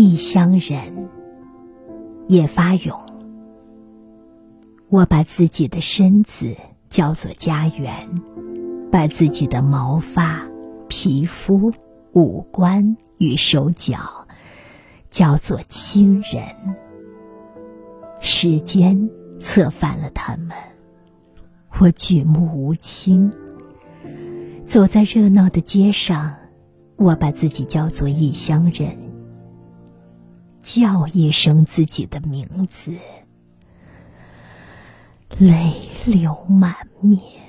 异乡人，叶发勇。我把自己的身子叫做家园，把自己的毛发、皮肤、五官与手脚叫做亲人。时间策反了他们，我举目无亲。走在热闹的街上，我把自己叫做异乡人，叫一声自己的名字。泪流满面。